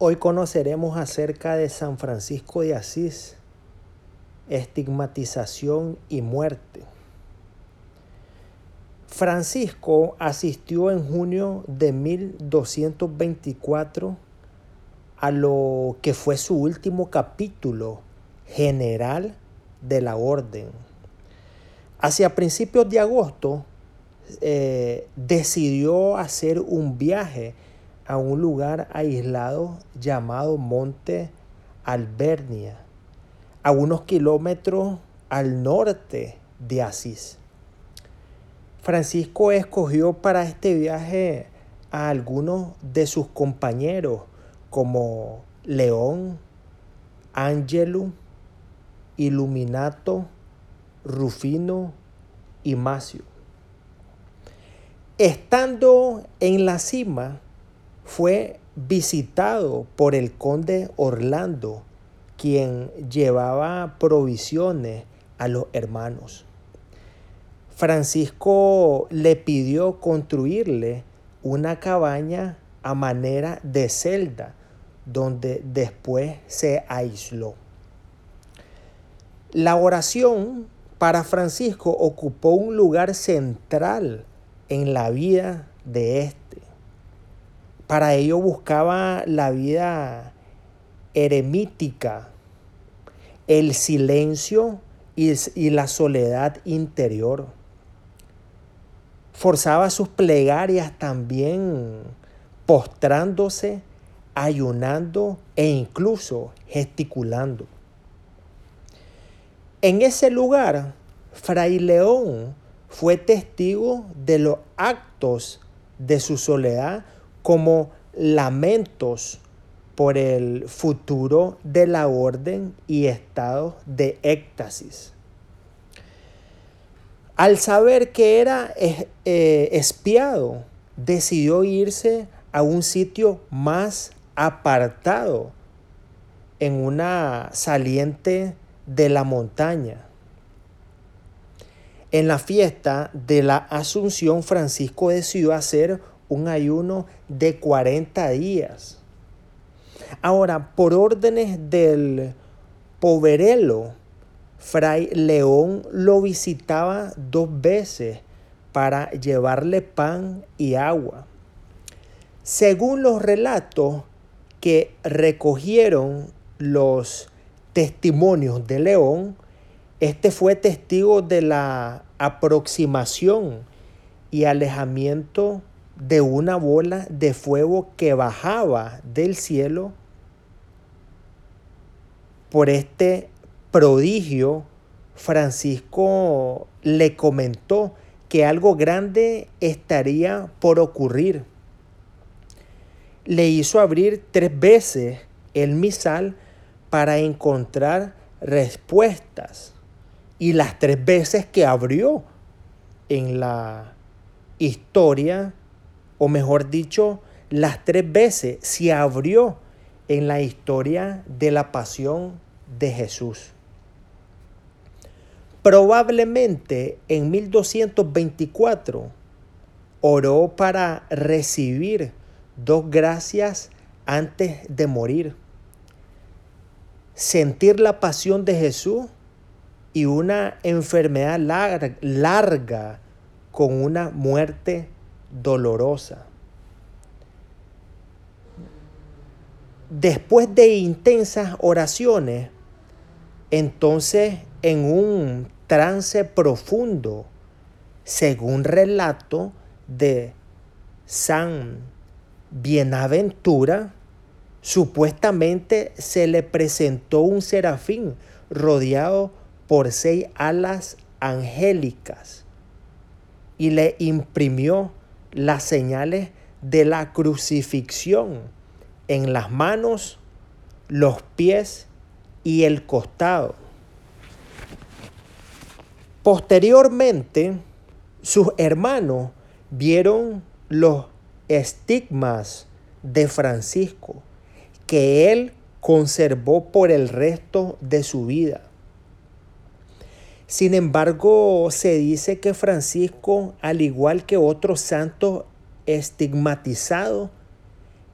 Hoy conoceremos acerca de San Francisco de Asís, estigmatización y muerte. Francisco asistió en junio de 1224 a lo que fue su último capítulo general de la orden. Hacia principios de agosto eh, decidió hacer un viaje a un lugar aislado llamado Monte Albernia, a unos kilómetros al norte de Asís. Francisco escogió para este viaje a algunos de sus compañeros como León, Ángelo, Iluminato, Rufino y Macio. Estando en la cima, fue visitado por el conde Orlando, quien llevaba provisiones a los hermanos. Francisco le pidió construirle una cabaña a manera de celda, donde después se aisló. La oración para Francisco ocupó un lugar central en la vida de este. Para ello buscaba la vida eremítica, el silencio y, la soledad interior. Forzaba sus plegarias también postrándose, ayunando e incluso gesticulando. En ese lugar, Fray León fue testigo de los actos de su soledad como lamentos por el futuro de la orden y estado de éxtasis. Al saber que era eh, eh, espiado, decidió irse a un sitio más apartado, en una saliente de la montaña. En la fiesta de la Asunción, Francisco decidió hacer un ayuno de 40 días. Ahora, por órdenes del poverelo, Fray León lo visitaba dos veces para llevarle pan y agua. Según los relatos que recogieron los testimonios de León, este fue testigo de la aproximación y alejamiento de una bola de fuego que bajaba del cielo por este prodigio, Francisco le comentó que algo grande estaría por ocurrir. Le hizo abrir tres veces el misal para encontrar respuestas. Y las tres veces que abrió en la historia o mejor dicho, las tres veces se abrió en la historia de la pasión de Jesús. Probablemente en 1224 oró para recibir dos gracias antes de morir. Sentir la pasión de Jesús y una enfermedad larga, con una muerte dolorosa. Después de intensas oraciones, entonces en un trance profundo, según relato de San Bienaventura, supuestamente se le presentó un serafín rodeado por seis alas angélicas y le imprimió las señales de la crucifixión en las manos, los pies y el costado. Posteriormente, sus hermanos vieron los estigmas de Francisco que él conservó por el resto de su vida. Sin embargo, se dice que Francisco, al igual que otros santos estigmatizados,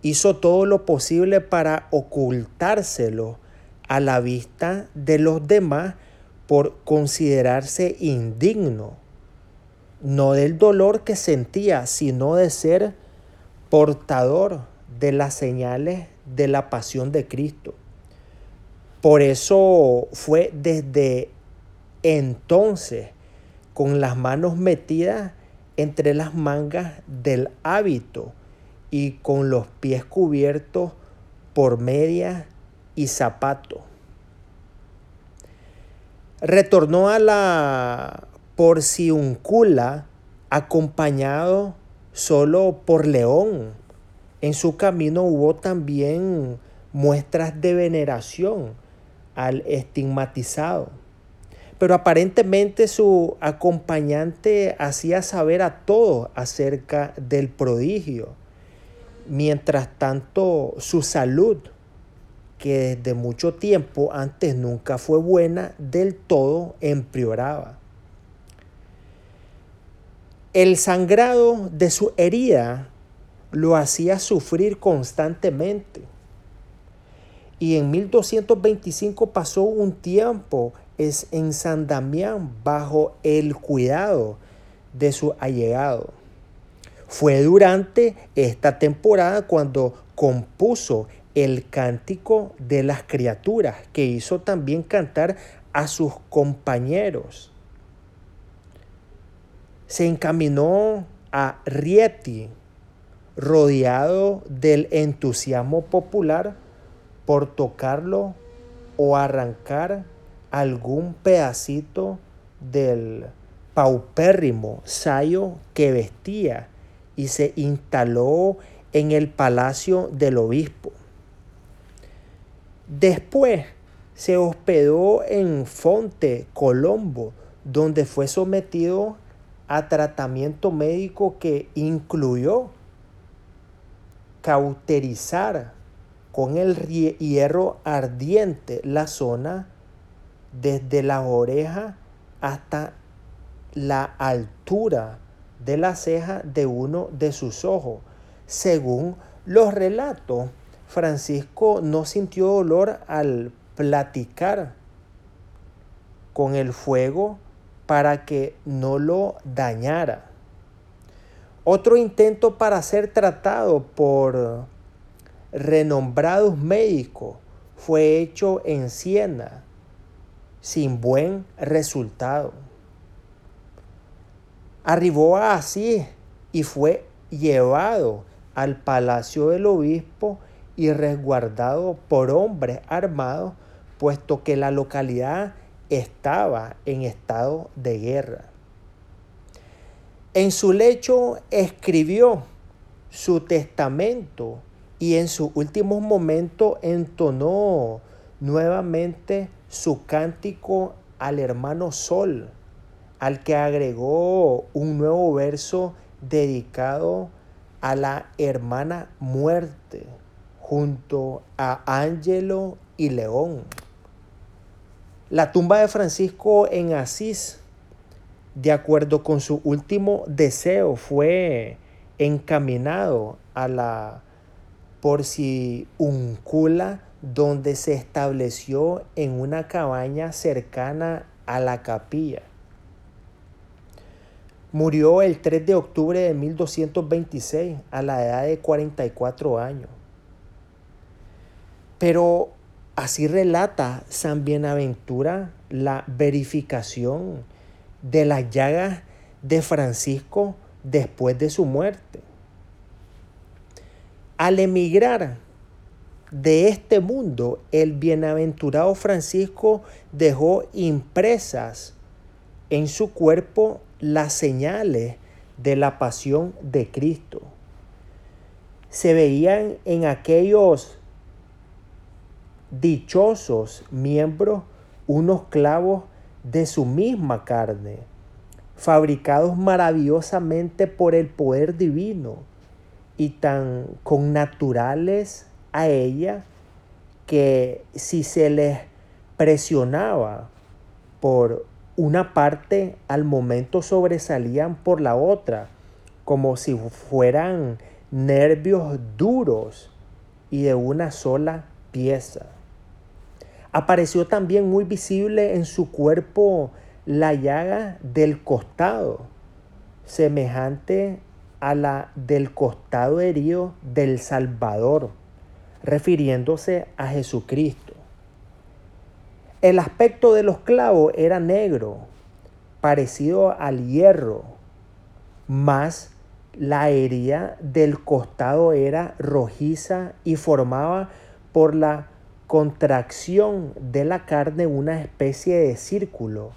hizo todo lo posible para ocultárselo a la vista de los demás por considerarse indigno, no del dolor que sentía, sino de ser portador de las señales de la pasión de Cristo. Por eso fue desde entonces con las manos metidas entre las mangas del hábito y con los pies cubiertos por medias y zapatos. Retornó a la Porciuncula acompañado solo por León. En su camino hubo también muestras de veneración al estigmatizado. Pero aparentemente su acompañante hacía saber a todos acerca del prodigio. Mientras tanto, su salud, que desde mucho tiempo antes nunca fue buena, del todo empeoraba. El sangrado de su herida lo hacía sufrir constantemente. Y en 1225 pasó un tiempo en San Damián bajo el cuidado de su allegado. Fue durante esta temporada cuando compuso el cántico de las criaturas, que hizo también cantar a sus compañeros. Se encaminó a Rieti, rodeado del entusiasmo popular por tocarlo o arrancar algún pedacito del paupérrimo sayo que vestía y se instaló en el palacio del obispo. Después se hospedó en Fonte, Colombo, donde fue sometido a tratamiento médico que incluyó cauterizar con el hierro ardiente la zona desde la oreja hasta la altura de la ceja de uno de sus ojos. Según los relatos, Francisco no sintió dolor al platicar con el fuego para que no lo dañara. Otro intento para ser tratado por renombrados médicos fue hecho en Siena sin buen resultado. Arribó así y fue llevado al palacio del obispo y resguardado por hombres armados, puesto que la localidad estaba en estado de guerra. En su lecho escribió su testamento y en su último momento entonó nuevamente su cántico al hermano Sol, al que agregó un nuevo verso dedicado a la hermana muerte, junto a Ángelo y León. La tumba de Francisco en Asís, de acuerdo con su último deseo, fue encaminado a la Porciuncula donde se estableció en una cabaña cercana a la capilla. Murió el 3 de octubre de 1226 a la edad de 44 años. Pero así relata San Bienaventura la verificación de las llagas de Francisco después de su muerte. Al emigrar de este mundo, el bienaventurado Francisco dejó impresas en su cuerpo las señales de la pasión de Cristo. Se veían en aquellos dichosos miembros unos clavos de su misma carne, fabricados maravillosamente por el poder divino y tan connaturales a ella que si se les presionaba por una parte, al momento sobresalían por la otra, como si fueran nervios duros y de una sola pieza. Apareció también muy visible en su cuerpo la llaga del costado, semejante a la del costado herido del Salvador, refiriéndose a Jesucristo. El aspecto de los clavos era negro, parecido al hierro, más la herida del costado era rojiza y formaba por la contracción de la carne una especie de círculo,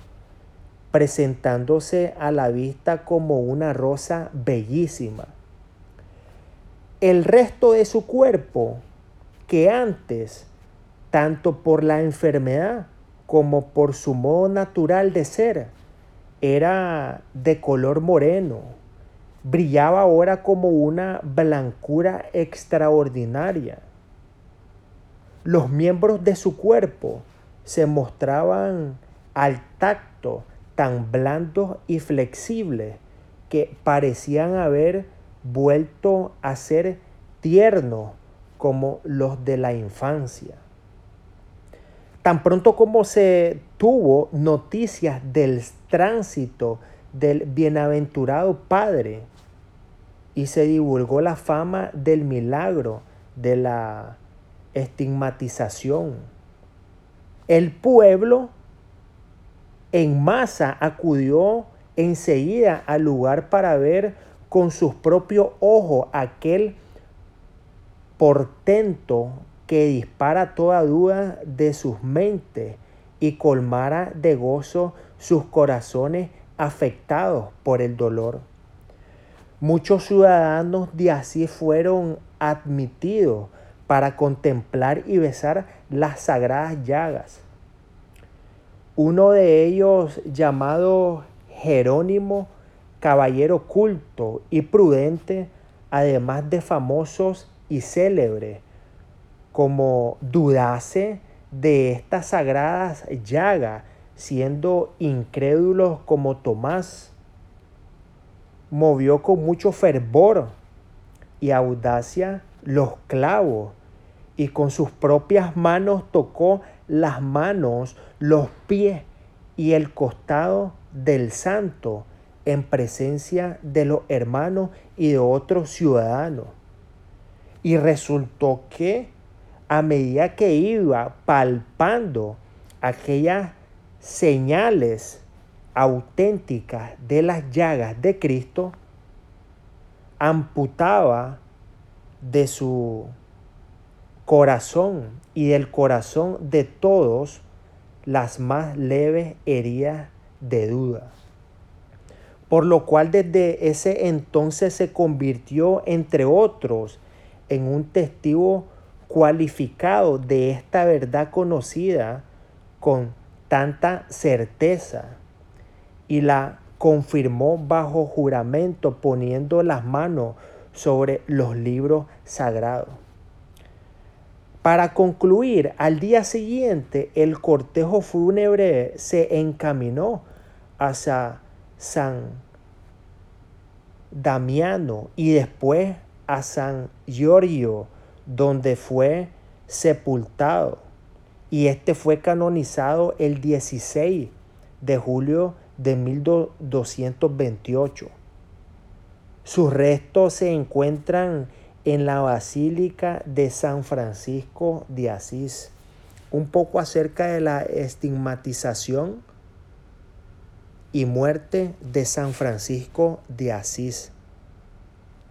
presentándose a la vista como una rosa bellísima. El resto de su cuerpo, que antes, tanto por la enfermedad como por su modo natural de ser, era de color moreno, brillaba ahora como una blancura extraordinaria. Los miembros de su cuerpo se mostraban al tacto tan blandos y flexibles que parecían haber vuelto a ser tiernos como los de la infancia. Tan pronto como se tuvo noticias del tránsito del bienaventurado Padre y se divulgó la fama del milagro de la estigmatización. El pueblo en masa acudió enseguida al lugar para ver con sus propios ojos aquel portento que dispara toda duda de sus mentes y colmara de gozo sus corazones afectados por el dolor. Muchos ciudadanos de así fueron admitidos para contemplar y besar las sagradas llagas. Uno de ellos, llamado Jerónimo, caballero culto y prudente, además de famosos y célebres, como dudase de estas sagradas llagas, siendo incrédulos como Tomás, movió con mucho fervor y audacia los clavos y con sus propias manos tocó las manos, los pies y el costado del santo en presencia de los hermanos y de otros ciudadanos. Y resultó que a medida que iba palpando aquellas señales auténticas de las llagas de Cristo, amputaba de su corazón y del corazón de todos las más leves heridas de duda. Por lo cual desde ese entonces se convirtió, entre otros, en un testigo cualificado de esta verdad conocida con tanta certeza y la confirmó bajo juramento poniendo las manos sobre los libros sagrados. Para concluir, al día siguiente el cortejo fúnebre se encaminó hacia San Damiano y después a San Giorgio, donde fue sepultado. Y este fue canonizado el 16 de julio de 1228. Sus restos se encuentran en la Basílica de San Francisco de Asís. Un poco acerca de la estigmatización y muerte de San Francisco de Asís.